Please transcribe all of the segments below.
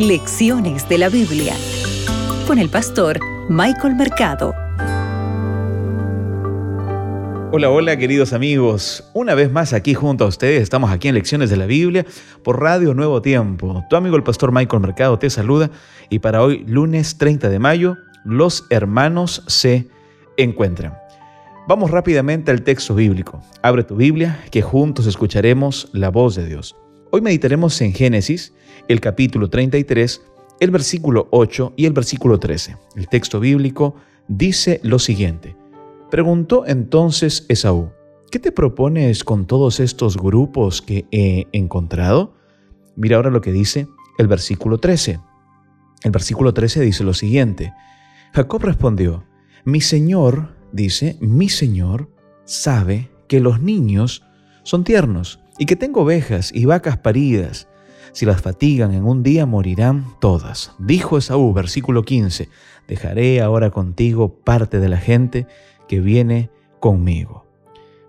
Lecciones de la Biblia con el pastor Michael Mercado. Hola, hola queridos amigos. Una vez más aquí junto a ustedes, estamos aquí en Lecciones de la Biblia por Radio Nuevo Tiempo. Tu amigo el pastor Michael Mercado te saluda y para hoy, lunes 30 de mayo, los hermanos se encuentran. Vamos rápidamente al texto bíblico. Abre tu Biblia, que juntos escucharemos la voz de Dios. Hoy meditaremos en Génesis, el capítulo 33, el versículo 8 y el versículo 13. El texto bíblico dice lo siguiente. Preguntó entonces Esaú, ¿qué te propones con todos estos grupos que he encontrado? Mira ahora lo que dice el versículo 13. El versículo 13 dice lo siguiente. Jacob respondió, mi Señor dice, mi Señor sabe que los niños son tiernos y que tengo ovejas y vacas paridas. Si las fatigan en un día morirán todas. Dijo Esaú, versículo 15, dejaré ahora contigo parte de la gente que viene conmigo.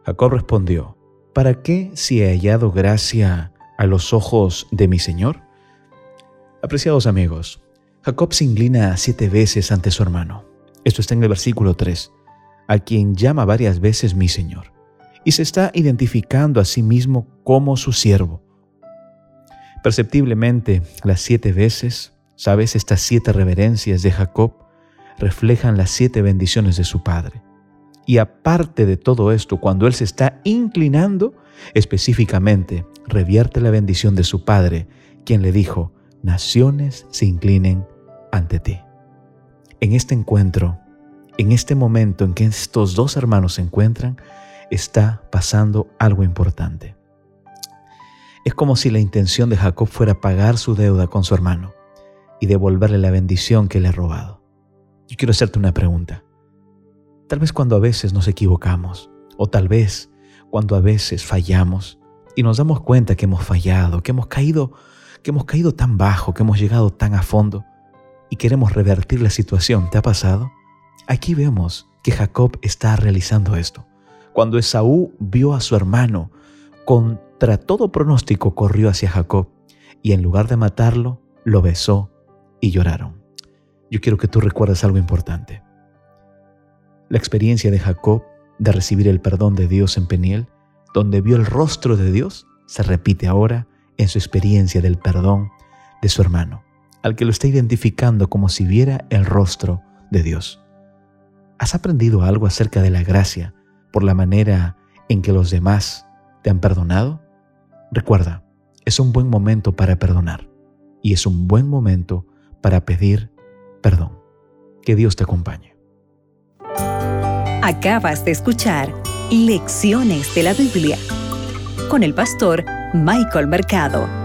Jacob respondió, ¿para qué si he hallado gracia a los ojos de mi Señor? Apreciados amigos, Jacob se inclina siete veces ante su hermano. Esto está en el versículo 3 a quien llama varias veces mi Señor, y se está identificando a sí mismo como su siervo. Perceptiblemente, las siete veces, sabes, estas siete reverencias de Jacob reflejan las siete bendiciones de su padre. Y aparte de todo esto, cuando él se está inclinando, específicamente revierte la bendición de su padre, quien le dijo, naciones se inclinen ante ti. En este encuentro, en este momento en que estos dos hermanos se encuentran, está pasando algo importante. Es como si la intención de Jacob fuera pagar su deuda con su hermano y devolverle la bendición que le ha robado. Yo quiero hacerte una pregunta. Tal vez cuando a veces nos equivocamos, o tal vez cuando a veces fallamos y nos damos cuenta que hemos fallado, que hemos caído, que hemos caído tan bajo, que hemos llegado tan a fondo y queremos revertir la situación, ¿te ha pasado? Aquí vemos que Jacob está realizando esto. Cuando Esaú vio a su hermano, contra todo pronóstico corrió hacia Jacob y en lugar de matarlo, lo besó y lloraron. Yo quiero que tú recuerdes algo importante. La experiencia de Jacob de recibir el perdón de Dios en Peniel, donde vio el rostro de Dios, se repite ahora en su experiencia del perdón de su hermano, al que lo está identificando como si viera el rostro de Dios. ¿Has aprendido algo acerca de la gracia por la manera en que los demás te han perdonado? Recuerda, es un buen momento para perdonar y es un buen momento para pedir perdón. Que Dios te acompañe. Acabas de escuchar Lecciones de la Biblia con el pastor Michael Mercado.